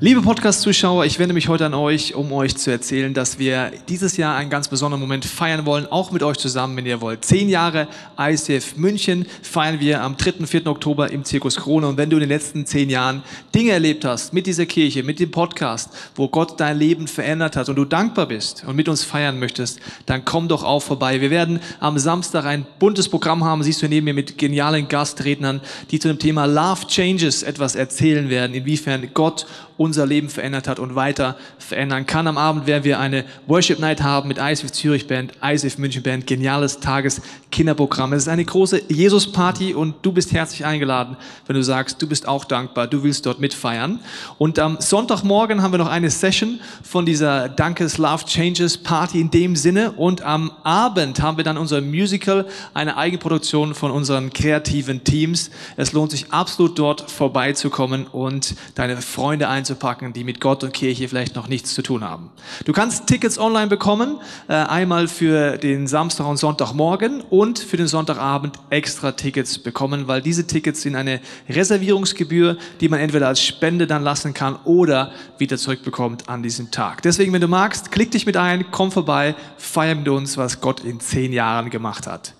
Liebe Podcast-Zuschauer, ich wende mich heute an euch, um euch zu erzählen, dass wir dieses Jahr einen ganz besonderen Moment feiern wollen, auch mit euch zusammen, wenn ihr wollt. Zehn Jahre ICF München feiern wir am 3. und 4. Oktober im Zirkus Krone. Und wenn du in den letzten zehn Jahren Dinge erlebt hast mit dieser Kirche, mit dem Podcast, wo Gott dein Leben verändert hat und du dankbar bist und mit uns feiern möchtest, dann komm doch auch vorbei. Wir werden am Samstag ein buntes Programm haben, siehst du neben mir mit genialen Gastrednern, die zu dem Thema Love Changes etwas erzählen werden, inwiefern Gott unser Leben verändert hat und weiter verändern kann. Am Abend werden wir eine Worship Night haben mit ISF Zürich Band, ISF München Band, geniales Tageskinderprogramm. Es ist eine große Jesus Party und du bist herzlich eingeladen, wenn du sagst, du bist auch dankbar, du willst dort mitfeiern. Und am Sonntagmorgen haben wir noch eine Session von dieser Dankes Love Changes Party in dem Sinne und am Abend haben wir dann unser Musical, eine Eigenproduktion von unseren kreativen Teams. Es lohnt sich absolut dort vorbeizukommen und deine Freunde einzuladen einzupacken, die mit Gott und Kirche vielleicht noch nichts zu tun haben. Du kannst Tickets online bekommen, äh, einmal für den Samstag und Sonntagmorgen und für den Sonntagabend extra Tickets bekommen, weil diese Tickets sind eine Reservierungsgebühr, die man entweder als Spende dann lassen kann oder wieder zurückbekommt an diesem Tag. Deswegen, wenn du magst, klick dich mit ein, komm vorbei, feier mit uns, was Gott in zehn Jahren gemacht hat.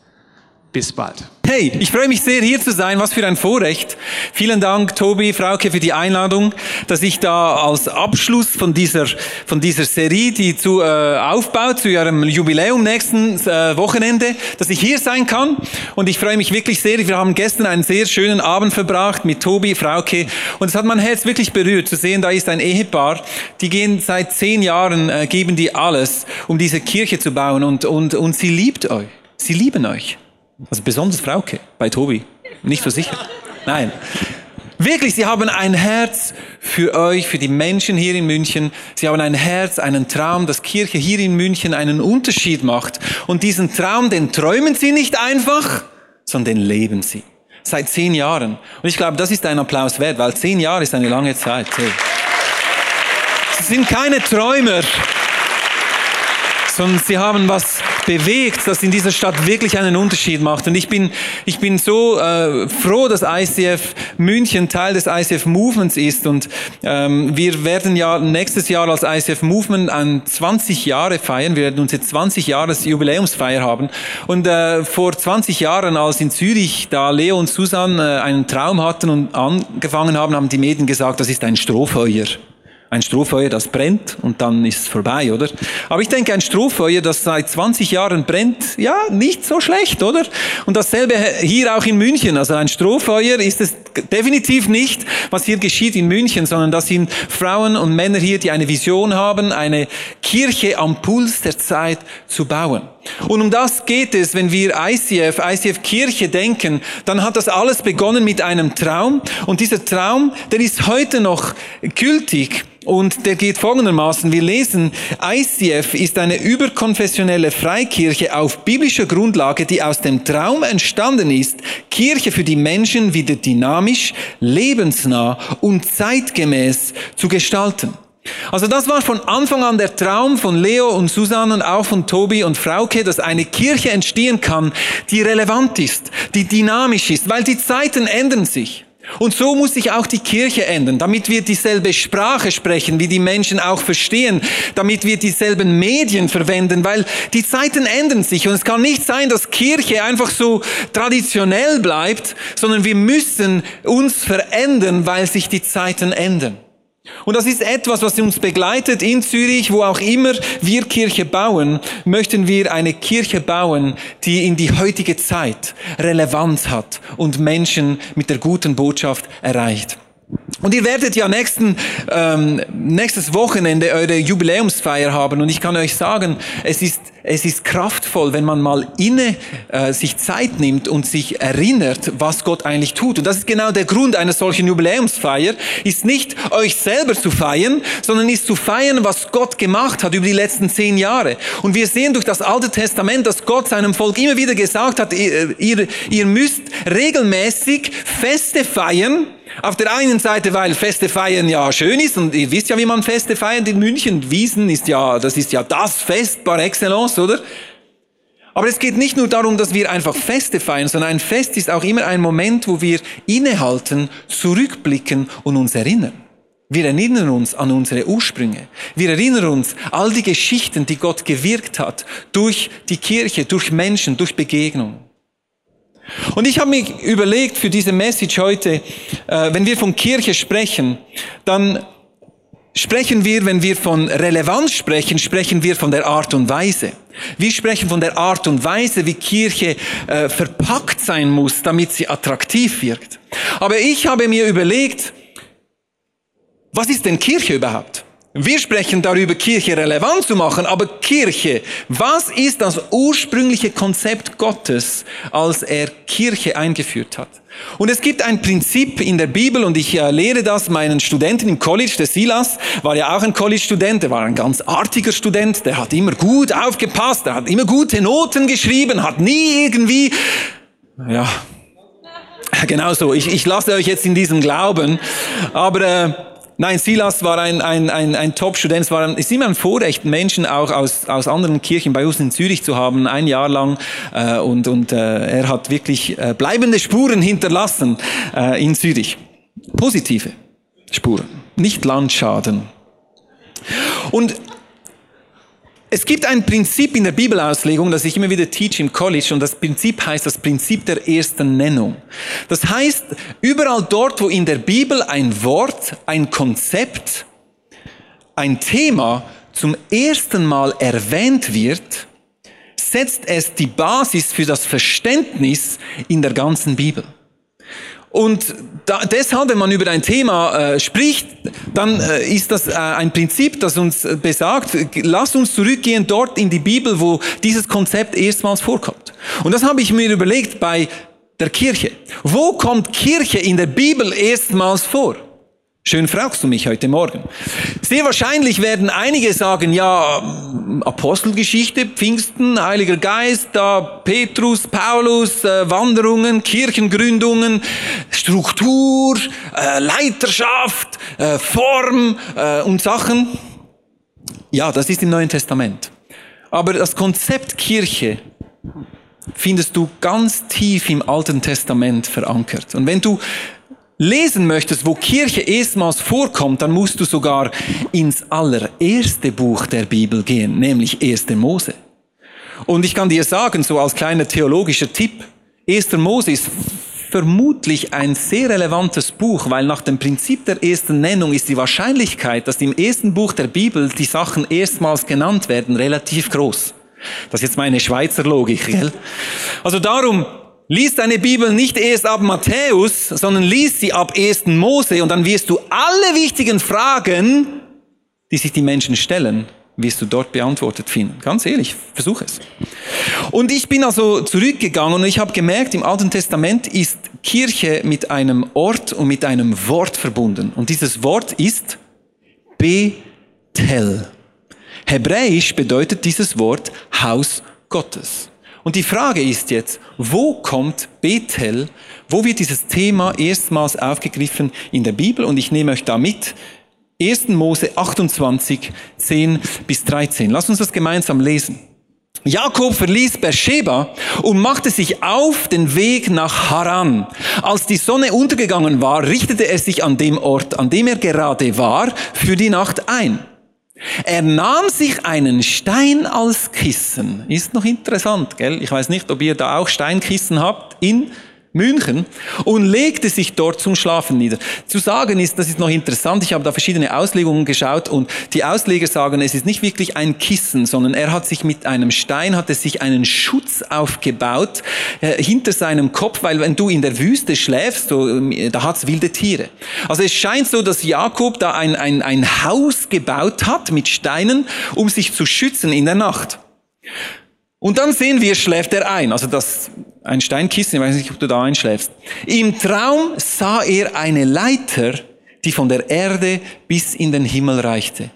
Bis bald. Hey, ich freue mich sehr, hier zu sein. Was für ein Vorrecht. Vielen Dank, Tobi, Frauke, für die Einladung, dass ich da als Abschluss von dieser, von dieser Serie, die zu, äh, aufbaut, zu ihrem Jubiläum nächsten äh, Wochenende, dass ich hier sein kann. Und ich freue mich wirklich sehr. Wir haben gestern einen sehr schönen Abend verbracht mit Tobi, Frauke. Und es hat mein Herz wirklich berührt, zu sehen, da ist ein Ehepaar, die gehen seit zehn Jahren, äh, geben die alles, um diese Kirche zu bauen. Und, und, und sie liebt euch. Sie lieben euch. Also besonders Frauke bei Tobi. Nicht so sicher. Nein. Wirklich, sie haben ein Herz für euch, für die Menschen hier in München. Sie haben ein Herz, einen Traum, dass Kirche hier in München einen Unterschied macht. Und diesen Traum, den träumen sie nicht einfach, sondern den leben sie. Seit zehn Jahren. Und ich glaube, das ist ein Applaus wert, weil zehn Jahre ist eine lange Zeit. Sie sind keine Träumer, sondern sie haben was bewegt, das in dieser Stadt wirklich einen Unterschied macht. Und ich bin, ich bin so äh, froh, dass ICF München Teil des ICF Movements ist. Und ähm, wir werden ja nächstes Jahr als ICF Movement an 20 Jahre feiern. Wir werden uns jetzt 20 Jahres Jubiläumsfeier haben. Und äh, vor 20 Jahren, als in Zürich da Leo und Susan äh, einen Traum hatten und angefangen haben, haben die Medien gesagt, das ist ein Strohfeuer ein Strohfeuer, das brennt und dann ist es vorbei, oder? Aber ich denke, ein Strohfeuer, das seit 20 Jahren brennt, ja, nicht so schlecht, oder? Und dasselbe hier auch in München. Also ein Strohfeuer ist es definitiv nicht, was hier geschieht in München, sondern das sind Frauen und Männer hier, die eine Vision haben, eine Kirche am Puls der Zeit zu bauen. Und um das geht es, wenn wir ICF, ICF Kirche denken, dann hat das alles begonnen mit einem Traum. Und dieser Traum, der ist heute noch gültig. Und der geht folgendermaßen. Wir lesen, ICF ist eine überkonfessionelle Freikirche auf biblischer Grundlage, die aus dem Traum entstanden ist, Kirche für die Menschen wieder dynamisch, lebensnah und zeitgemäß zu gestalten. Also das war von Anfang an der Traum von Leo und Susanne und auch von Tobi und Frauke, dass eine Kirche entstehen kann, die relevant ist, die dynamisch ist, weil die Zeiten ändern sich. Und so muss sich auch die Kirche ändern, damit wir dieselbe Sprache sprechen, wie die Menschen auch verstehen, damit wir dieselben Medien verwenden, weil die Zeiten ändern sich und es kann nicht sein, dass Kirche einfach so traditionell bleibt, sondern wir müssen uns verändern, weil sich die Zeiten ändern. Und das ist etwas, was uns begleitet in Zürich, wo auch immer wir Kirche bauen, möchten wir eine Kirche bauen, die in die heutige Zeit Relevanz hat und Menschen mit der guten Botschaft erreicht. Und ihr werdet ja nächsten, ähm, nächstes Wochenende eure Jubiläumsfeier haben und ich kann euch sagen, es ist, es ist kraftvoll, wenn man mal inne äh, sich Zeit nimmt und sich erinnert, was Gott eigentlich tut. Und das ist genau der Grund einer solchen Jubiläumsfeier, ist nicht euch selber zu feiern, sondern ist zu feiern, was Gott gemacht hat über die letzten zehn Jahre. Und wir sehen durch das Alte Testament, dass Gott seinem Volk immer wieder gesagt hat, ihr, ihr, ihr müsst regelmäßig Feste feiern, Auf der einen Seite, weil Feste feiern ja schön ist und ihr wisst ja, wie man Feste feiert in München. Wiesen ist ja, das ist ja das Fest par excellence, oder? Aber es geht nicht nur darum, dass wir einfach Feste feiern, sondern ein Fest ist auch immer ein Moment, wo wir innehalten, zurückblicken und uns erinnern. Wir erinnern uns an unsere Ursprünge. Wir erinnern uns all die Geschichten, die Gott gewirkt hat, durch die Kirche, durch Menschen, durch Begegnungen. Und ich habe mir überlegt für diese Message heute, äh, wenn wir von Kirche sprechen, dann sprechen wir, wenn wir von Relevanz sprechen, sprechen wir von der Art und Weise. Wir sprechen von der Art und Weise, wie Kirche äh, verpackt sein muss, damit sie attraktiv wirkt. Aber ich habe mir überlegt, was ist denn Kirche überhaupt? Wir sprechen darüber, Kirche relevant zu machen, aber Kirche, was ist das ursprüngliche Konzept Gottes, als er Kirche eingeführt hat? Und es gibt ein Prinzip in der Bibel und ich äh, lehre das meinen Studenten im College. Der Silas war ja auch ein College-Student, der war ein ganz artiger Student, der hat immer gut aufgepasst, der hat immer gute Noten geschrieben, hat nie irgendwie, ja, genau so. Ich, ich lasse euch jetzt in diesem Glauben, aber äh, Nein, Silas war ein, ein, ein, ein Top-Student. Es war ein, ist immer ein Vorrecht, Menschen auch aus, aus anderen Kirchen bei uns in Zürich zu haben, ein Jahr lang. Äh, und und äh, er hat wirklich äh, bleibende Spuren hinterlassen äh, in Zürich. Positive Spuren, nicht Landschaden. Und es gibt ein Prinzip in der Bibelauslegung, das ich immer wieder teach im College, und das Prinzip heißt das Prinzip der ersten Nennung. Das heißt, überall dort, wo in der Bibel ein Wort, ein Konzept, ein Thema zum ersten Mal erwähnt wird, setzt es die Basis für das Verständnis in der ganzen Bibel. Und da, deshalb, wenn man über ein Thema äh, spricht, dann äh, ist das äh, ein Prinzip, das uns äh, besagt, lass uns zurückgehen dort in die Bibel, wo dieses Konzept erstmals vorkommt. Und das habe ich mir überlegt bei der Kirche. Wo kommt Kirche in der Bibel erstmals vor? Schön fragst du mich heute Morgen. Sehr wahrscheinlich werden einige sagen, ja, Apostelgeschichte, Pfingsten, Heiliger Geist, da Petrus, Paulus, äh, Wanderungen, Kirchengründungen, Struktur, äh, Leiterschaft, äh, Form und Sachen. Ja, das ist im Neuen Testament. Aber das Konzept Kirche findest du ganz tief im Alten Testament verankert. Und wenn du lesen möchtest, wo Kirche erstmals vorkommt, dann musst du sogar ins allererste Buch der Bibel gehen, nämlich 1. Mose. Und ich kann dir sagen, so als kleiner theologischer Tipp, 1. Mose ist vermutlich ein sehr relevantes Buch, weil nach dem Prinzip der ersten Nennung ist die Wahrscheinlichkeit, dass im ersten Buch der Bibel die Sachen erstmals genannt werden, relativ groß. Das ist jetzt meine Schweizer Logik, gell? Also darum, Lies deine Bibel nicht erst ab Matthäus, sondern lies sie ab 1. Mose und dann wirst du alle wichtigen Fragen, die sich die Menschen stellen, wirst du dort beantwortet finden. Ganz ehrlich, versuch es. Und ich bin also zurückgegangen und ich habe gemerkt, im Alten Testament ist Kirche mit einem Ort und mit einem Wort verbunden. Und dieses Wort ist Bethel. Hebräisch bedeutet dieses Wort Haus Gottes. Und die Frage ist jetzt, wo kommt Bethel, wo wird dieses Thema erstmals aufgegriffen in der Bibel? Und ich nehme euch da mit. 1. Mose 28, 10 bis 13. Lass uns das gemeinsam lesen. Jakob verließ Beersheba und machte sich auf den Weg nach Haran. Als die Sonne untergegangen war, richtete er sich an dem Ort, an dem er gerade war, für die Nacht ein. Er nahm sich einen Stein als Kissen. Ist noch interessant, gell? Ich weiß nicht, ob ihr da auch Steinkissen habt in München und legte sich dort zum Schlafen nieder. Zu sagen ist, das ist noch interessant, ich habe da verschiedene Auslegungen geschaut und die Ausleger sagen, es ist nicht wirklich ein Kissen, sondern er hat sich mit einem Stein, hat er sich einen Schutz aufgebaut äh, hinter seinem Kopf, weil wenn du in der Wüste schläfst, so, ähm, da hat's wilde Tiere. Also es scheint so, dass Jakob da ein, ein, ein Haus gebaut hat mit Steinen, um sich zu schützen in der Nacht. Und dann sehen wir, schläft er ein. Also das, ein Steinkissen, ich weiß nicht, ob du da einschläfst. Im Traum sah er eine Leiter, die von der Erde bis in den Himmel reichte.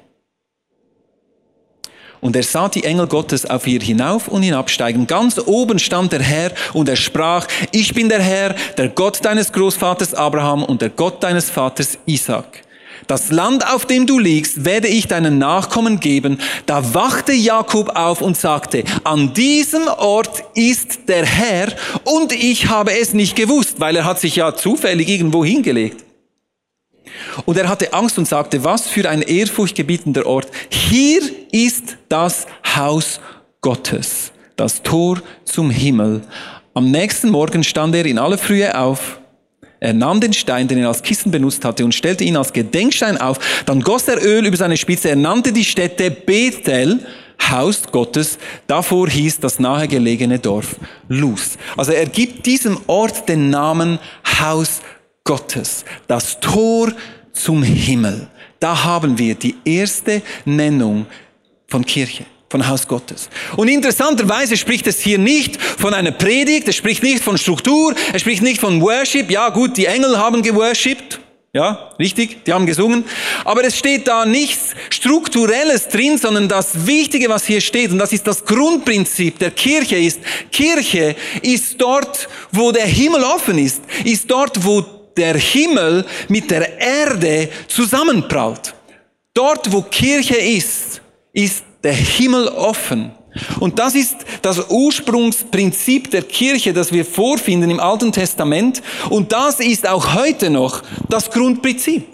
Und er sah die Engel Gottes auf ihr hinauf und hinabsteigen. Ganz oben stand der Herr und er sprach, ich bin der Herr, der Gott deines Großvaters Abraham und der Gott deines Vaters Isaac. Das Land, auf dem du liegst, werde ich deinen Nachkommen geben. Da wachte Jakob auf und sagte, an diesem Ort ist der Herr und ich habe es nicht gewusst, weil er hat sich ja zufällig irgendwo hingelegt. Und er hatte Angst und sagte, was für ein ehrfurchtgebietender Ort. Hier ist das Haus Gottes, das Tor zum Himmel. Am nächsten Morgen stand er in aller Frühe auf. Er nahm den Stein, den er als Kissen benutzt hatte, und stellte ihn als Gedenkstein auf. Dann goss er Öl über seine Spitze. Er nannte die Stätte Bethel, Haus Gottes. Davor hieß das nahegelegene Dorf Luz. Also er gibt diesem Ort den Namen Haus Gottes, das Tor zum Himmel. Da haben wir die erste Nennung von Kirche, von Haus Gottes. Und interessanterweise spricht es hier nicht von einer Predigt, es spricht nicht von Struktur, es spricht nicht von Worship. Ja gut, die Engel haben geworshipped. Ja, richtig, die haben gesungen. Aber es steht da nichts Strukturelles drin, sondern das Wichtige, was hier steht, und das ist das Grundprinzip der Kirche, ist, Kirche ist dort, wo der Himmel offen ist, ist dort, wo der Himmel mit der Erde zusammenprallt. Dort, wo Kirche ist, ist der Himmel offen. Und das ist das Ursprungsprinzip der Kirche, das wir vorfinden im Alten Testament. Und das ist auch heute noch das Grundprinzip.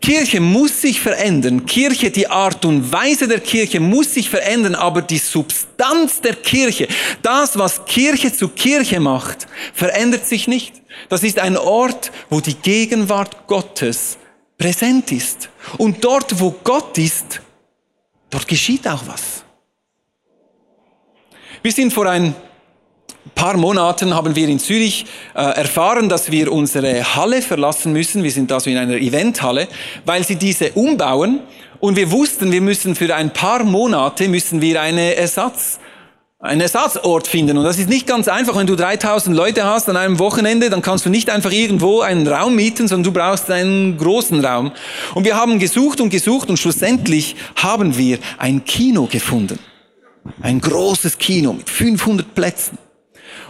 Kirche muss sich verändern. Kirche, die Art und Weise der Kirche muss sich verändern, aber die Substanz der Kirche, das, was Kirche zu Kirche macht, verändert sich nicht. Das ist ein Ort, wo die Gegenwart Gottes präsent ist. Und dort, wo Gott ist, dort geschieht auch was. Wir sind vor ein paar Monaten haben wir in Zürich äh, erfahren, dass wir unsere Halle verlassen müssen. Wir sind also in einer Eventhalle, weil sie diese umbauen. Und wir wussten, wir müssen für ein paar Monate müssen wir eine Ersatz einen Ersatzort finden. Und das ist nicht ganz einfach. Wenn du 3000 Leute hast an einem Wochenende, dann kannst du nicht einfach irgendwo einen Raum mieten, sondern du brauchst einen großen Raum. Und wir haben gesucht und gesucht und schlussendlich haben wir ein Kino gefunden. Ein großes Kino mit 500 Plätzen.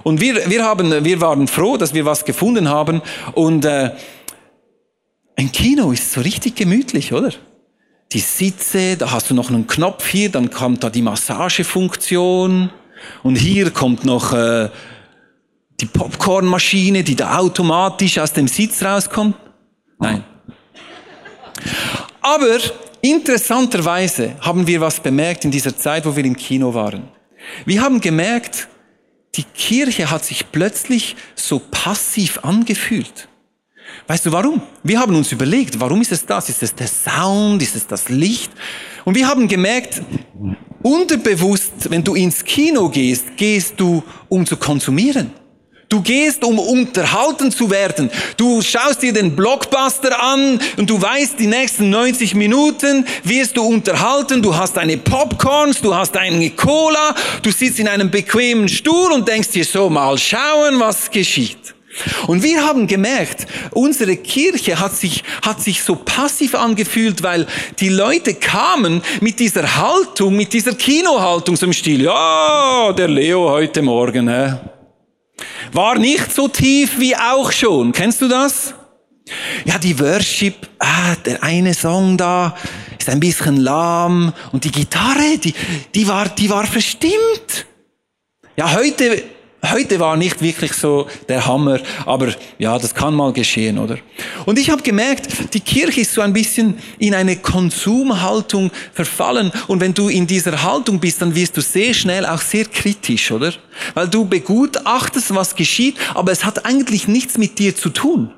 Und wir, wir, haben, wir waren froh, dass wir was gefunden haben. Und äh, ein Kino ist so richtig gemütlich, oder? Die Sitze, da hast du noch einen Knopf hier, dann kommt da die Massagefunktion. Und hier kommt noch äh, die Popcornmaschine, die da automatisch aus dem Sitz rauskommt. Nein. Aber interessanterweise haben wir was bemerkt in dieser Zeit, wo wir im Kino waren. Wir haben gemerkt, die Kirche hat sich plötzlich so passiv angefühlt. Weißt du warum? Wir haben uns überlegt, warum ist es das? Ist es der Sound? Ist es das Licht? Und wir haben gemerkt, unterbewusst, wenn du ins Kino gehst, gehst du, um zu konsumieren. Du gehst, um unterhalten zu werden. Du schaust dir den Blockbuster an und du weißt, die nächsten 90 Minuten wirst du unterhalten. Du hast deine Popcorns, du hast eine Cola, du sitzt in einem bequemen Stuhl und denkst dir so, mal schauen, was geschieht. Und wir haben gemerkt, unsere Kirche hat sich, hat sich so passiv angefühlt, weil die Leute kamen mit dieser Haltung, mit dieser Kinohaltung im Stil, ja, der Leo heute Morgen, hä? war nicht so tief wie auch schon. Kennst du das? Ja, die Worship, ah, der eine Song da ist ein bisschen lahm und die Gitarre, die, die war, die war verstimmt. Ja, heute Heute war nicht wirklich so der Hammer, aber ja, das kann mal geschehen, oder? Und ich habe gemerkt, die Kirche ist so ein bisschen in eine Konsumhaltung verfallen. Und wenn du in dieser Haltung bist, dann wirst du sehr schnell auch sehr kritisch, oder? Weil du begutachtest, was geschieht, aber es hat eigentlich nichts mit dir zu tun.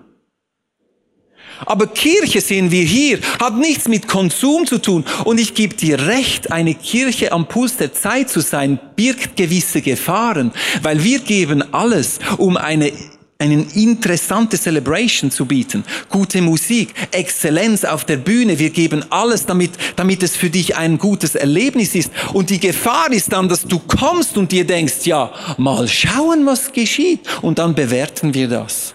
Aber Kirche sehen wir hier, hat nichts mit Konsum zu tun. Und ich gebe dir recht, eine Kirche am Puls der Zeit zu sein, birgt gewisse Gefahren, weil wir geben alles, um eine eine interessante Celebration zu bieten, gute Musik, Exzellenz auf der Bühne. Wir geben alles, damit, damit es für dich ein gutes Erlebnis ist. Und die Gefahr ist dann, dass du kommst und dir denkst, ja, mal schauen, was geschieht. Und dann bewerten wir das.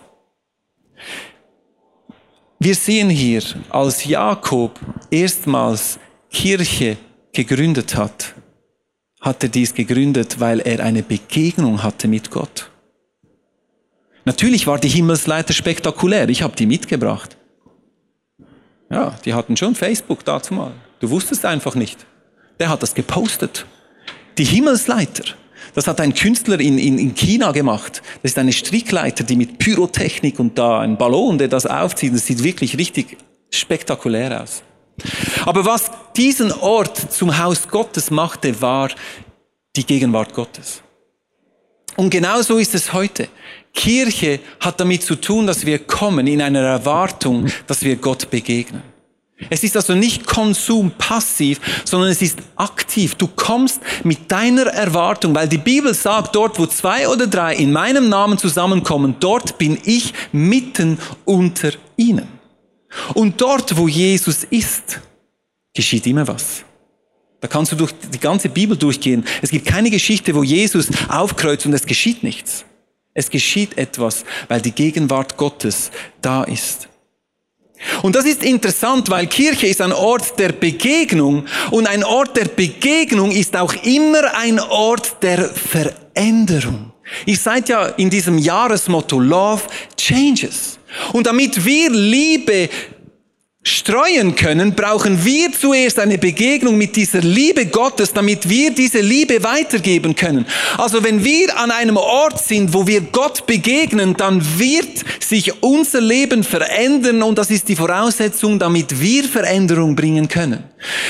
Wir sehen hier, als Jakob erstmals Kirche gegründet hat, hat er dies gegründet, weil er eine Begegnung hatte mit Gott. Natürlich war die Himmelsleiter spektakulär. Ich habe die mitgebracht. Ja, die hatten schon Facebook dazu mal. Du wusstest einfach nicht. Der hat das gepostet. Die Himmelsleiter. Das hat ein Künstler in, in, in China gemacht. Das ist eine Strickleiter, die mit Pyrotechnik und da ein Ballon, der das aufzieht. Das sieht wirklich richtig spektakulär aus. Aber was diesen Ort zum Haus Gottes machte, war die Gegenwart Gottes. Und genau so ist es heute. Kirche hat damit zu tun, dass wir kommen in einer Erwartung, dass wir Gott begegnen. Es ist also nicht Konsum passiv, sondern es ist aktiv. Du kommst mit deiner Erwartung, weil die Bibel sagt, dort wo zwei oder drei in meinem Namen zusammenkommen, dort bin ich mitten unter ihnen. Und dort wo Jesus ist, geschieht immer was. Da kannst du durch die ganze Bibel durchgehen. Es gibt keine Geschichte, wo Jesus aufkreuzt und es geschieht nichts. Es geschieht etwas, weil die Gegenwart Gottes da ist. Und das ist interessant, weil Kirche ist ein Ort der Begegnung und ein Ort der Begegnung ist auch immer ein Ort der Veränderung. Ihr seid ja in diesem Jahresmotto Love Changes. Und damit wir Liebe streuen können, brauchen wir zuerst eine Begegnung mit dieser Liebe Gottes, damit wir diese Liebe weitergeben können. Also wenn wir an einem Ort sind, wo wir Gott begegnen, dann wird sich unser Leben verändern und das ist die Voraussetzung, damit wir Veränderung bringen können.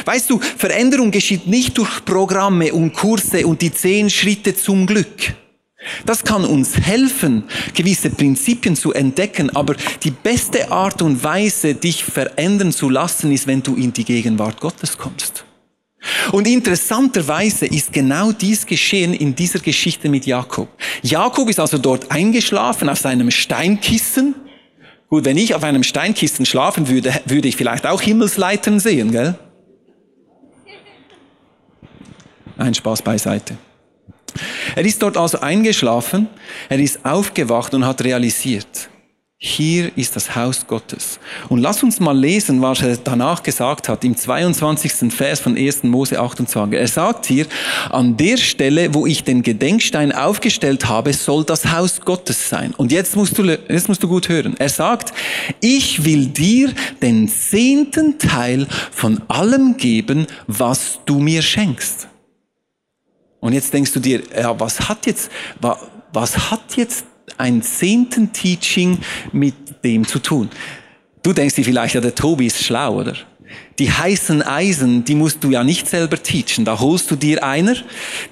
Weißt du, Veränderung geschieht nicht durch Programme und Kurse und die zehn Schritte zum Glück. Das kann uns helfen, gewisse Prinzipien zu entdecken, aber die beste Art und Weise, dich verändern zu lassen, ist, wenn du in die Gegenwart Gottes kommst. Und interessanterweise ist genau dies geschehen in dieser Geschichte mit Jakob. Jakob ist also dort eingeschlafen auf seinem Steinkissen. Gut, wenn ich auf einem Steinkissen schlafen würde, würde ich vielleicht auch Himmelsleitern sehen, gell? Ein Spaß beiseite. Er ist dort also eingeschlafen, er ist aufgewacht und hat realisiert, hier ist das Haus Gottes. Und lass uns mal lesen, was er danach gesagt hat, im 22. Vers von 1. Mose 28. Er sagt hier, an der Stelle, wo ich den Gedenkstein aufgestellt habe, soll das Haus Gottes sein. Und jetzt musst du, jetzt musst du gut hören. Er sagt, ich will dir den zehnten Teil von allem geben, was du mir schenkst. Und jetzt denkst du dir, ja, was hat jetzt, was hat jetzt ein zehnten Teaching mit dem zu tun? Du denkst dir vielleicht, ja, der Tobi ist schlau, oder? Die heißen Eisen, die musst du ja nicht selber teachen. Da holst du dir einer,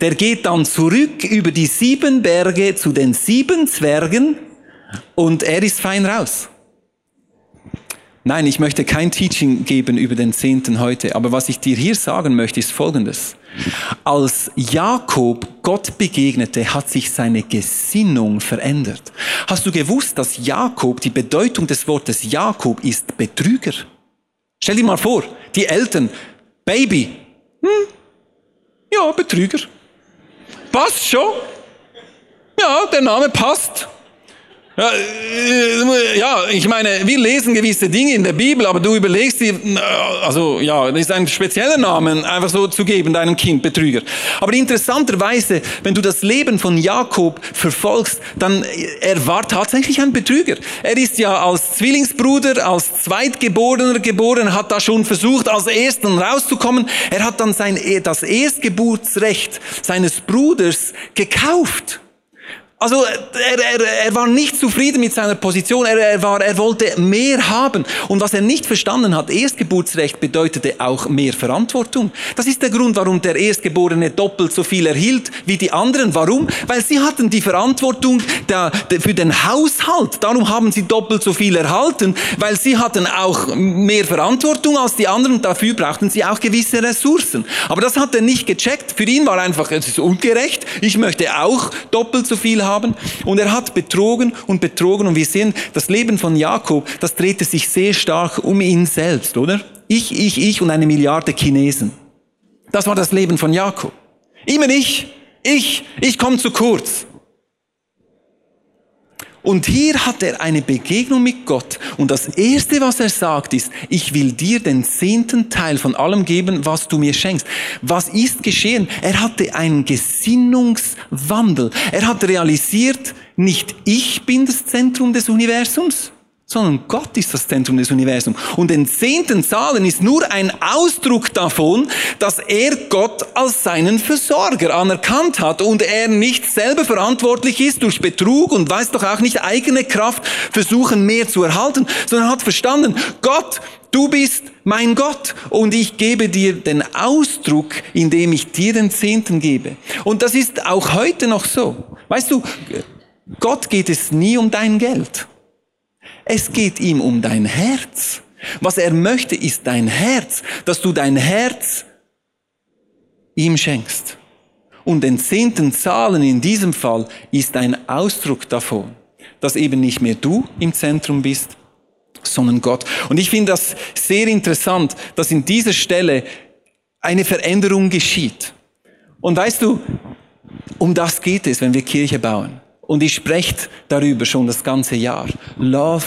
der geht dann zurück über die sieben Berge zu den sieben Zwergen und er ist fein raus. Nein, ich möchte kein Teaching geben über den Zehnten heute, aber was ich dir hier sagen möchte, ist Folgendes. Als Jakob Gott begegnete, hat sich seine Gesinnung verändert. Hast du gewusst, dass Jakob, die Bedeutung des Wortes Jakob ist Betrüger? Stell dir mal vor, die Eltern, Baby, hm, ja, Betrüger. Passt schon. Ja, der Name passt. Ja, äh, ja, ich meine, wir lesen gewisse Dinge in der Bibel, aber du überlegst dir, also ja, das ist ein spezieller Name, einfach so zu geben, deinem Kind, Betrüger. Aber interessanterweise, wenn du das Leben von Jakob verfolgst, dann, er war tatsächlich ein Betrüger. Er ist ja als Zwillingsbruder, als Zweitgeborener geboren, hat da schon versucht, als Ersten rauszukommen. Er hat dann sein, das Erstgeburtsrecht seines Bruders gekauft. Also er, er, er war nicht zufrieden mit seiner Position, er, er, war, er wollte mehr haben. Und was er nicht verstanden hat, Erstgeburtsrecht bedeutete auch mehr Verantwortung. Das ist der Grund, warum der Erstgeborene doppelt so viel erhielt wie die anderen. Warum? Weil sie hatten die Verantwortung der, der, für den Haushalt. Darum haben sie doppelt so viel erhalten, weil sie hatten auch mehr Verantwortung als die anderen. Dafür brauchten sie auch gewisse Ressourcen. Aber das hat er nicht gecheckt. Für ihn war einfach, es ist ungerecht. Ich möchte auch doppelt so viel haben haben. Und er hat betrogen und betrogen. Und wir sehen, das Leben von Jakob, das drehte sich sehr stark um ihn selbst, oder? Ich, ich, ich und eine Milliarde Chinesen. Das war das Leben von Jakob. Immer ich, ich, ich komme zu kurz. Und hier hat er eine Begegnung mit Gott. Und das Erste, was er sagt, ist, ich will dir den zehnten Teil von allem geben, was du mir schenkst. Was ist geschehen? Er hatte einen Gesinnungswandel. Er hat realisiert, nicht ich bin das Zentrum des Universums, sondern Gott ist das Zentrum des Universums. Und den zehnten Zahlen ist nur ein Ausdruck davon, dass er Gott als seinen Versorger anerkannt hat und er nicht selber verantwortlich ist durch Betrug und weiß doch auch nicht eigene Kraft versuchen mehr zu erhalten, sondern hat verstanden, Gott, du bist mein Gott und ich gebe dir den Ausdruck, indem ich dir den Zehnten gebe. Und das ist auch heute noch so. Weißt du, Gott geht es nie um dein Geld. Es geht ihm um dein Herz. Was er möchte, ist dein Herz, dass du dein Herz ihm schenkst. Und den zehnten Zahlen in diesem Fall ist ein Ausdruck davon, dass eben nicht mehr du im Zentrum bist, sondern Gott. Und ich finde das sehr interessant, dass in dieser Stelle eine Veränderung geschieht. Und weißt du, um das geht es, wenn wir Kirche bauen. Und ich spreche darüber schon das ganze Jahr. Love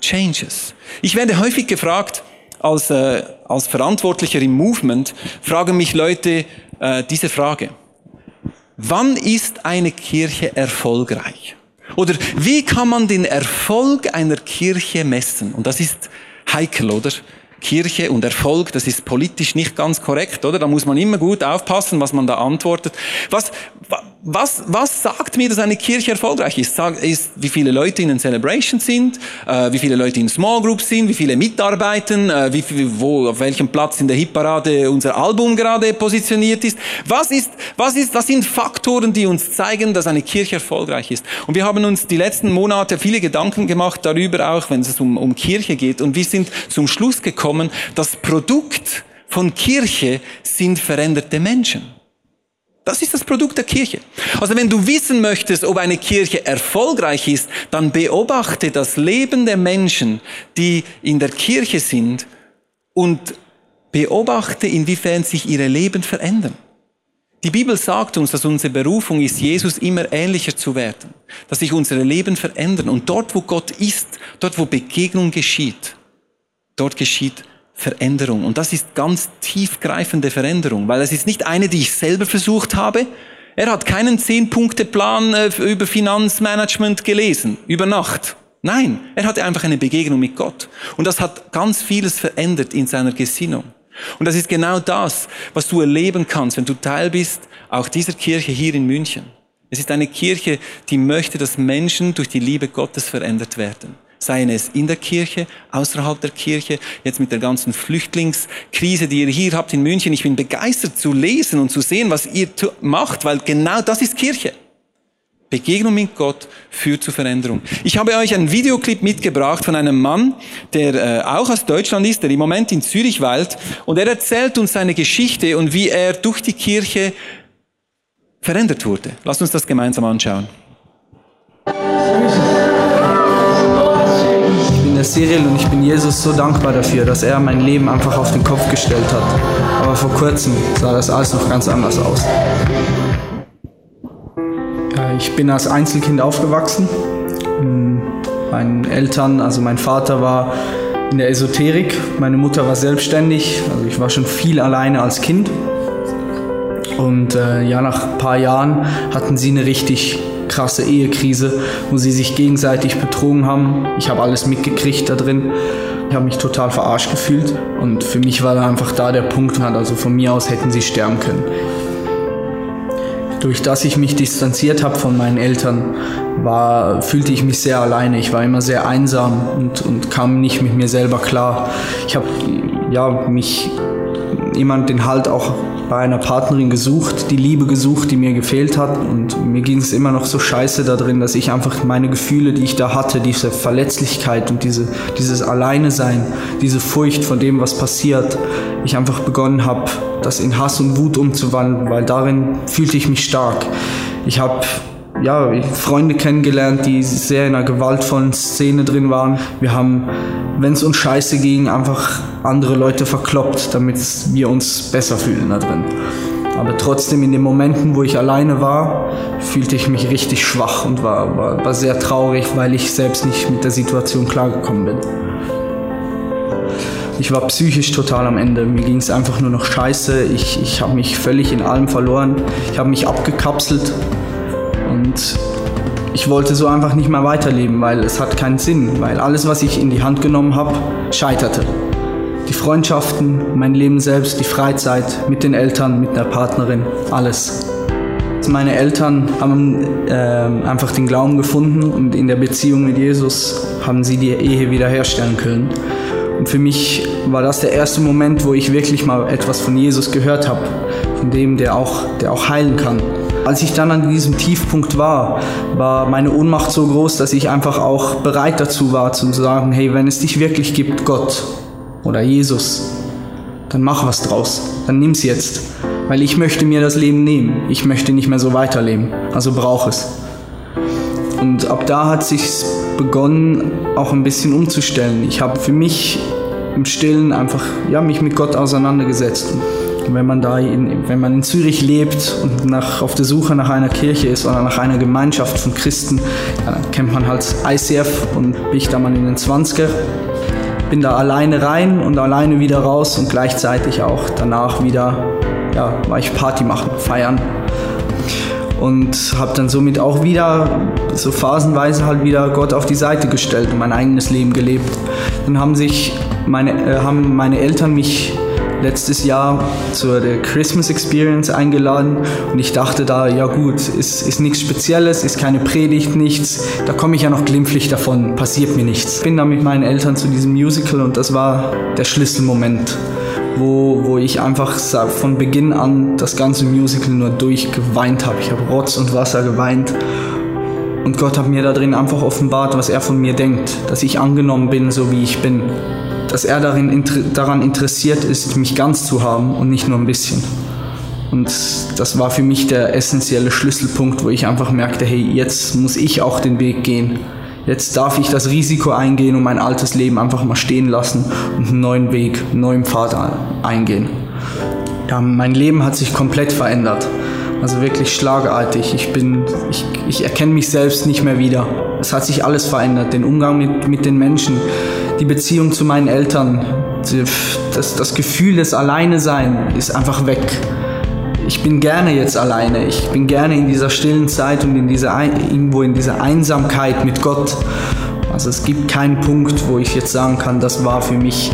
changes. Ich werde häufig gefragt, als, äh, als Verantwortlicher im Movement, fragen mich Leute äh, diese Frage. Wann ist eine Kirche erfolgreich? Oder wie kann man den Erfolg einer Kirche messen? Und das ist heikel, oder? Kirche und Erfolg, das ist politisch nicht ganz korrekt, oder? Da muss man immer gut aufpassen, was man da antwortet. Was, was, was sagt mir, dass eine Kirche erfolgreich ist? Ist wie viele Leute in den Celebrations sind, äh, wie viele Leute in Small Groups sind, wie viele mitarbeiten, äh, wie, wo, auf welchem Platz in der Hitparade unser Album gerade positioniert ist. Was ist, was ist, was sind Faktoren, die uns zeigen, dass eine Kirche erfolgreich ist? Und wir haben uns die letzten Monate viele Gedanken gemacht darüber auch, wenn es um, um Kirche geht. Und wir sind zum Schluss gekommen, das Produkt von Kirche sind veränderte Menschen. Das ist das Produkt der Kirche. Also wenn du wissen möchtest, ob eine Kirche erfolgreich ist, dann beobachte das Leben der Menschen, die in der Kirche sind und beobachte, inwiefern sich ihre Leben verändern. Die Bibel sagt uns, dass unsere Berufung ist, Jesus immer ähnlicher zu werden, dass sich unsere Leben verändern. Und dort, wo Gott ist, dort, wo Begegnung geschieht, dort geschieht Veränderung. Und das ist ganz tiefgreifende Veränderung, weil es ist nicht eine, die ich selber versucht habe. Er hat keinen Zehn-Punkte-Plan äh, über Finanzmanagement gelesen, über Nacht. Nein, er hatte einfach eine Begegnung mit Gott. Und das hat ganz vieles verändert in seiner Gesinnung. Und das ist genau das, was du erleben kannst, wenn du Teil bist, auch dieser Kirche hier in München. Es ist eine Kirche, die möchte, dass Menschen durch die Liebe Gottes verändert werden seien es in der Kirche, außerhalb der Kirche, jetzt mit der ganzen Flüchtlingskrise, die ihr hier habt in München. Ich bin begeistert zu lesen und zu sehen, was ihr macht, weil genau das ist Kirche. Begegnung mit Gott führt zu Veränderung. Ich habe euch einen Videoclip mitgebracht von einem Mann, der äh, auch aus Deutschland ist, der im Moment in Zürich weilt. Und er erzählt uns seine Geschichte und wie er durch die Kirche verändert wurde. Lasst uns das gemeinsam anschauen. Cyril und ich bin Jesus so dankbar dafür, dass er mein Leben einfach auf den Kopf gestellt hat. Aber vor kurzem sah das alles noch ganz anders aus. Ich bin als Einzelkind aufgewachsen. Meinen Eltern, also mein Vater war in der Esoterik, meine Mutter war selbstständig, also ich war schon viel alleine als Kind. Und äh, ja, nach ein paar Jahren hatten sie eine richtig krasse Ehekrise, wo sie sich gegenseitig betrogen haben. Ich habe alles mitgekriegt da drin. Ich habe mich total verarscht gefühlt und für mich war da einfach da der Punkt, also von mir aus hätten sie sterben können. Durch das ich mich distanziert habe von meinen Eltern, war, fühlte ich mich sehr alleine. Ich war immer sehr einsam und, und kam nicht mit mir selber klar. Ich habe ja, mich jemand den Halt auch bei einer Partnerin gesucht, die Liebe gesucht, die mir gefehlt hat. Und mir ging es immer noch so scheiße da drin, dass ich einfach meine Gefühle, die ich da hatte, diese Verletzlichkeit und diese, dieses Alleine sein, diese Furcht von dem, was passiert, ich einfach begonnen habe, das in Hass und Wut umzuwandeln, weil darin fühlte ich mich stark. Ich habe ja, Freunde kennengelernt, die sehr in einer gewaltvollen Szene drin waren. Wir haben, wenn es uns scheiße ging, einfach andere Leute verkloppt, damit wir uns besser fühlen da drin. Aber trotzdem in den Momenten, wo ich alleine war, fühlte ich mich richtig schwach und war, war, war sehr traurig, weil ich selbst nicht mit der Situation klargekommen bin. Ich war psychisch total am Ende. Mir ging es einfach nur noch scheiße. Ich, ich habe mich völlig in allem verloren. Ich habe mich abgekapselt und ich wollte so einfach nicht mehr weiterleben, weil es hat keinen Sinn, weil alles, was ich in die Hand genommen habe, scheiterte. Die Freundschaften, mein Leben selbst, die Freizeit mit den Eltern, mit der Partnerin, alles. Meine Eltern haben äh, einfach den Glauben gefunden und in der Beziehung mit Jesus haben sie die Ehe wiederherstellen können. Und für mich war das der erste Moment, wo ich wirklich mal etwas von Jesus gehört habe, von dem, der auch, der auch heilen kann. Als ich dann an diesem Tiefpunkt war, war meine Ohnmacht so groß, dass ich einfach auch bereit dazu war zu sagen, hey, wenn es dich wirklich gibt, Gott oder Jesus, dann mach was draus, dann nimm's jetzt, weil ich möchte mir das Leben nehmen. Ich möchte nicht mehr so weiterleben, also brauch es. Und ab da hat sich's begonnen, auch ein bisschen umzustellen. Ich habe für mich im Stillen einfach ja, mich mit Gott auseinandergesetzt. Wenn man da in, wenn man in Zürich lebt und nach, auf der Suche nach einer Kirche ist oder nach einer Gemeinschaft von Christen, dann kennt man halt ICF und bin ich da mal in den 20er. Bin da alleine rein und alleine wieder raus und gleichzeitig auch danach wieder, ja, war ich Party machen, feiern und habe dann somit auch wieder so phasenweise halt wieder Gott auf die Seite gestellt und mein eigenes Leben gelebt. Dann haben sich meine, äh, haben meine Eltern mich letztes Jahr zur Christmas Experience eingeladen und ich dachte da, ja gut, ist, ist nichts Spezielles, ist keine Predigt, nichts, da komme ich ja noch glimpflich davon, passiert mir nichts. Ich bin dann mit meinen Eltern zu diesem Musical und das war der Schlüsselmoment wo, wo ich einfach von Beginn an das ganze Musical nur durchgeweint habe. Ich habe Rotz und Wasser geweint. Und Gott hat mir da drin einfach offenbart, was er von mir denkt, dass ich angenommen bin, so wie ich bin. Dass er darin, daran interessiert ist, mich ganz zu haben und nicht nur ein bisschen. Und das war für mich der essentielle Schlüsselpunkt, wo ich einfach merkte, hey, jetzt muss ich auch den Weg gehen. Jetzt darf ich das Risiko eingehen und mein altes Leben einfach mal stehen lassen und einen neuen Weg, einen neuen Pfad eingehen. Ja, mein Leben hat sich komplett verändert. Also wirklich schlagartig. Ich bin, ich, ich erkenne mich selbst nicht mehr wieder. Es hat sich alles verändert. Den Umgang mit, mit den Menschen, die Beziehung zu meinen Eltern, das, das Gefühl des Alleinesein ist einfach weg ich bin gerne jetzt alleine. Ich bin gerne in dieser stillen Zeit und in dieser, irgendwo in dieser Einsamkeit mit Gott. Also es gibt keinen Punkt, wo ich jetzt sagen kann, das war für mich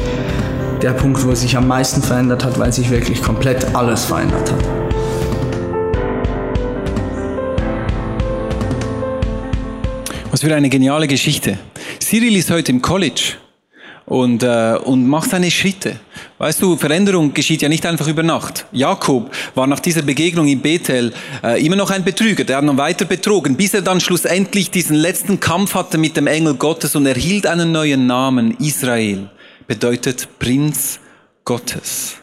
der Punkt, wo sich am meisten verändert hat, weil sich wirklich komplett alles verändert hat. Was für eine geniale Geschichte. Cyril ist heute im College und, äh, und macht seine Schritte. Weißt du, Veränderung geschieht ja nicht einfach über Nacht. Jakob war nach dieser Begegnung in Bethel äh, immer noch ein Betrüger, der hat noch weiter betrogen, bis er dann schlussendlich diesen letzten Kampf hatte mit dem Engel Gottes und erhielt einen neuen Namen, Israel, bedeutet Prinz Gottes.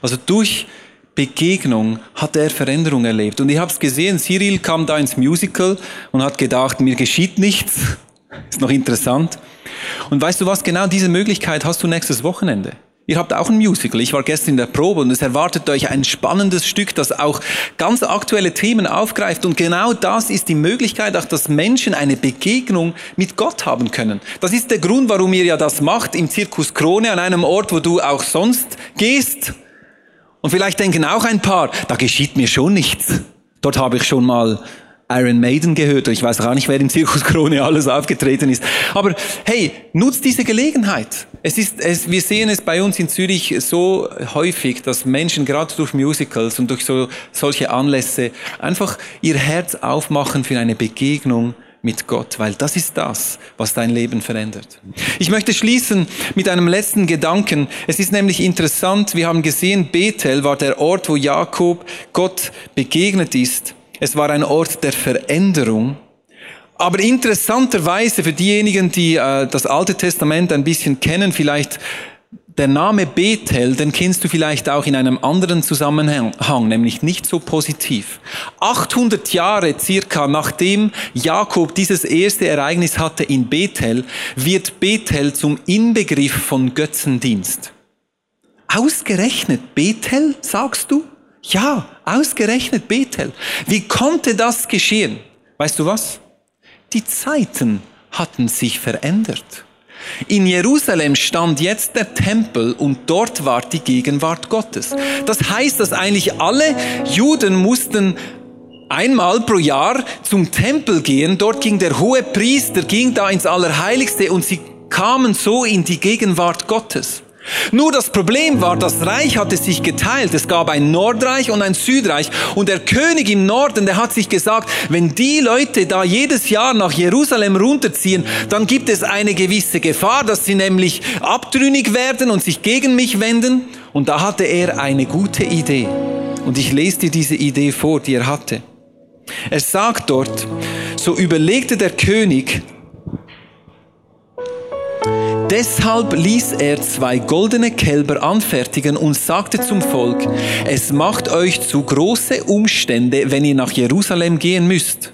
Also durch Begegnung hat er Veränderung erlebt. Und ich habe es gesehen, Cyril kam da ins Musical und hat gedacht, mir geschieht nichts. Ist noch interessant. Und weißt du was, genau diese Möglichkeit hast du nächstes Wochenende. Ihr habt auch ein Musical. Ich war gestern in der Probe und es erwartet euch ein spannendes Stück, das auch ganz aktuelle Themen aufgreift. Und genau das ist die Möglichkeit, auch dass Menschen eine Begegnung mit Gott haben können. Das ist der Grund, warum ihr ja das macht im Zirkus Krone, an einem Ort, wo du auch sonst gehst. Und vielleicht denken auch ein paar, da geschieht mir schon nichts. Dort habe ich schon mal Iron Maiden gehört. Ich weiß gar nicht, wer im Zirkus Krone alles aufgetreten ist. Aber hey, nutzt diese Gelegenheit. Es ist, es, wir sehen es bei uns in Zürich so häufig, dass Menschen gerade durch Musicals und durch so, solche Anlässe einfach ihr Herz aufmachen für eine Begegnung mit Gott, weil das ist das, was dein Leben verändert. Ich möchte schließen mit einem letzten Gedanken. Es ist nämlich interessant, wir haben gesehen, Bethel war der Ort, wo Jakob Gott begegnet ist. Es war ein Ort der Veränderung. Aber interessanterweise für diejenigen, die äh, das Alte Testament ein bisschen kennen, vielleicht der Name Bethel, den kennst du vielleicht auch in einem anderen Zusammenhang, nämlich nicht so positiv. 800 Jahre circa nachdem Jakob dieses erste Ereignis hatte in Bethel, wird Bethel zum Inbegriff von Götzendienst. Ausgerechnet Bethel, sagst du? Ja, ausgerechnet Bethel. Wie konnte das geschehen? Weißt du was? Die Zeiten hatten sich verändert. In Jerusalem stand jetzt der Tempel und dort war die Gegenwart Gottes. Das heißt, dass eigentlich alle Juden mussten einmal pro Jahr zum Tempel gehen. Dort ging der hohe Priester, ging da ins Allerheiligste und sie kamen so in die Gegenwart Gottes. Nur das Problem war, das Reich hatte sich geteilt. Es gab ein Nordreich und ein Südreich. Und der König im Norden, der hat sich gesagt, wenn die Leute da jedes Jahr nach Jerusalem runterziehen, dann gibt es eine gewisse Gefahr, dass sie nämlich abtrünnig werden und sich gegen mich wenden. Und da hatte er eine gute Idee. Und ich lese dir diese Idee vor, die er hatte. Er sagt dort, so überlegte der König, Deshalb ließ er zwei goldene Kälber anfertigen und sagte zum Volk, es macht euch zu große Umstände, wenn ihr nach Jerusalem gehen müsst.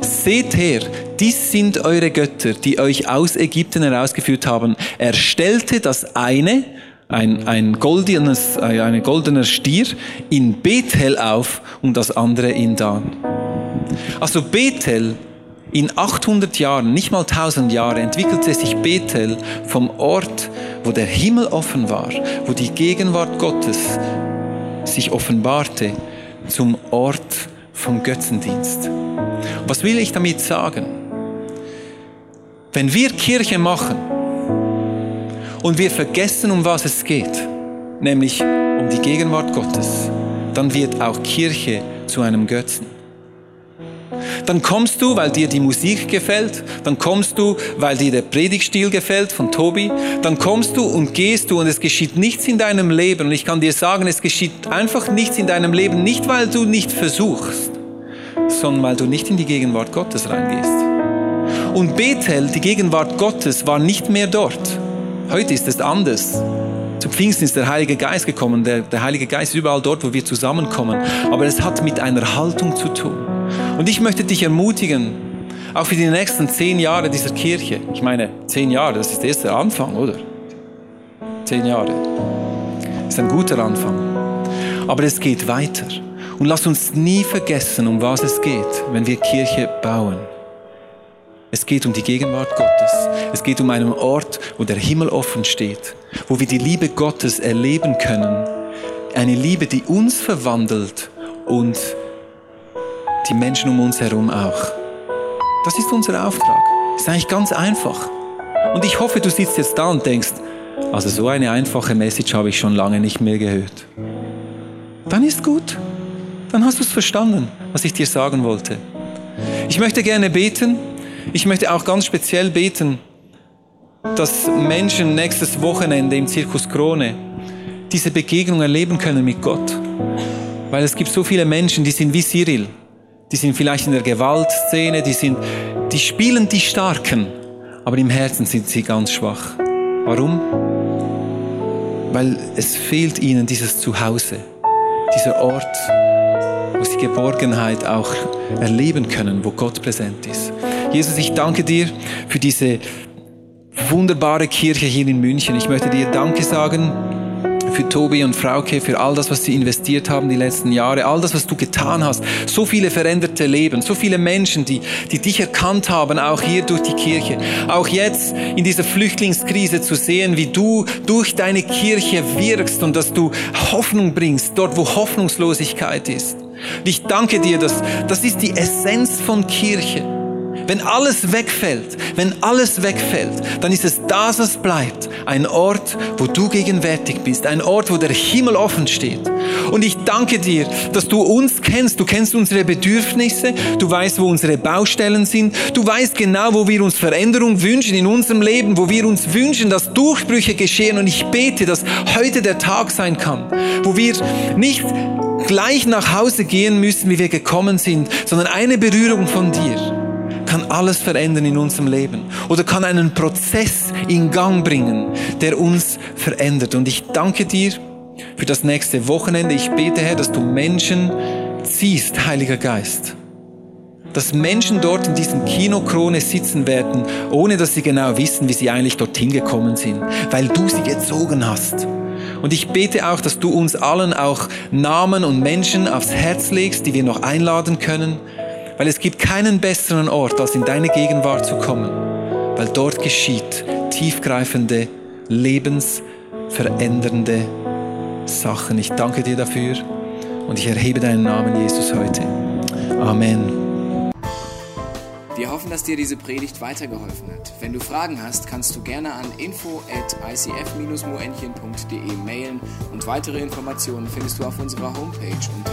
Seht her, dies sind eure Götter, die euch aus Ägypten herausgeführt haben. Er stellte das eine, ein, ein, goldenes, äh, ein goldener Stier, in Bethel auf und das andere in Dan. Also Bethel in 800 Jahren, nicht mal 1000 Jahre, entwickelte sich Bethel vom Ort, wo der Himmel offen war, wo die Gegenwart Gottes sich offenbarte, zum Ort vom Götzendienst. Was will ich damit sagen? Wenn wir Kirche machen und wir vergessen, um was es geht, nämlich um die Gegenwart Gottes, dann wird auch Kirche zu einem Götzen. Dann kommst du, weil dir die Musik gefällt. Dann kommst du, weil dir der Predigstil gefällt von Tobi. Dann kommst du und gehst du und es geschieht nichts in deinem Leben. Und ich kann dir sagen, es geschieht einfach nichts in deinem Leben, nicht weil du nicht versuchst, sondern weil du nicht in die Gegenwart Gottes reingehst. Und Bethel, die Gegenwart Gottes, war nicht mehr dort. Heute ist es anders. Zu Pfingsten ist der Heilige Geist gekommen. Der, der Heilige Geist ist überall dort, wo wir zusammenkommen. Aber es hat mit einer Haltung zu tun. Und ich möchte dich ermutigen, auch für die nächsten zehn Jahre dieser Kirche. Ich meine, zehn Jahre, das ist der erste Anfang, oder? Zehn Jahre. Das ist ein guter Anfang. Aber es geht weiter. Und lass uns nie vergessen, um was es geht, wenn wir Kirche bauen. Es geht um die Gegenwart Gottes. Es geht um einen Ort, wo der Himmel offen steht, wo wir die Liebe Gottes erleben können. Eine Liebe, die uns verwandelt und die Menschen um uns herum auch. Das ist unser Auftrag. Ist eigentlich ganz einfach. Und ich hoffe, du sitzt jetzt da und denkst, also so eine einfache Message habe ich schon lange nicht mehr gehört. Dann ist gut. Dann hast du es verstanden, was ich dir sagen wollte. Ich möchte gerne beten. Ich möchte auch ganz speziell beten, dass Menschen nächstes Wochenende im Zirkus Krone diese Begegnung erleben können mit Gott. Weil es gibt so viele Menschen, die sind wie Cyril die sind vielleicht in der Gewaltszene, die, sind, die spielen die Starken, aber im Herzen sind sie ganz schwach. Warum? Weil es fehlt ihnen dieses Zuhause, dieser Ort, wo sie Geborgenheit auch erleben können, wo Gott präsent ist. Jesus, ich danke dir für diese wunderbare Kirche hier in München. Ich möchte dir Danke sagen für Tobi und Frauke, für all das, was sie investiert haben die letzten Jahre, all das, was du getan hast. So viele veränderte Leben, so viele Menschen, die, die dich erkannt haben, auch hier durch die Kirche. Auch jetzt in dieser Flüchtlingskrise zu sehen, wie du durch deine Kirche wirkst und dass du Hoffnung bringst, dort wo Hoffnungslosigkeit ist. Ich danke dir, dass das ist die Essenz von Kirche. Wenn alles wegfällt, wenn alles wegfällt, dann ist es das, was bleibt. Ein Ort, wo du gegenwärtig bist. Ein Ort, wo der Himmel offen steht. Und ich danke dir, dass du uns kennst. Du kennst unsere Bedürfnisse. Du weißt, wo unsere Baustellen sind. Du weißt genau, wo wir uns Veränderung wünschen in unserem Leben, wo wir uns wünschen, dass Durchbrüche geschehen. Und ich bete, dass heute der Tag sein kann, wo wir nicht gleich nach Hause gehen müssen, wie wir gekommen sind, sondern eine Berührung von dir kann alles verändern in unserem Leben oder kann einen Prozess in Gang bringen, der uns verändert. Und ich danke dir für das nächste Wochenende. Ich bete, Herr, dass du Menschen ziehst, Heiliger Geist. Dass Menschen dort in diesem Kinokrone sitzen werden, ohne dass sie genau wissen, wie sie eigentlich dorthin gekommen sind, weil du sie gezogen hast. Und ich bete auch, dass du uns allen auch Namen und Menschen aufs Herz legst, die wir noch einladen können, weil es gibt keinen besseren Ort, als in deine Gegenwart zu kommen, weil dort geschieht tiefgreifende, lebensverändernde Sachen. Ich danke dir dafür und ich erhebe deinen Namen, Jesus, heute. Amen. Wir hoffen, dass dir diese Predigt weitergeholfen hat. Wenn du Fragen hast, kannst du gerne an info at icf-moenchen.de mailen und weitere Informationen findest du auf unserer Homepage unter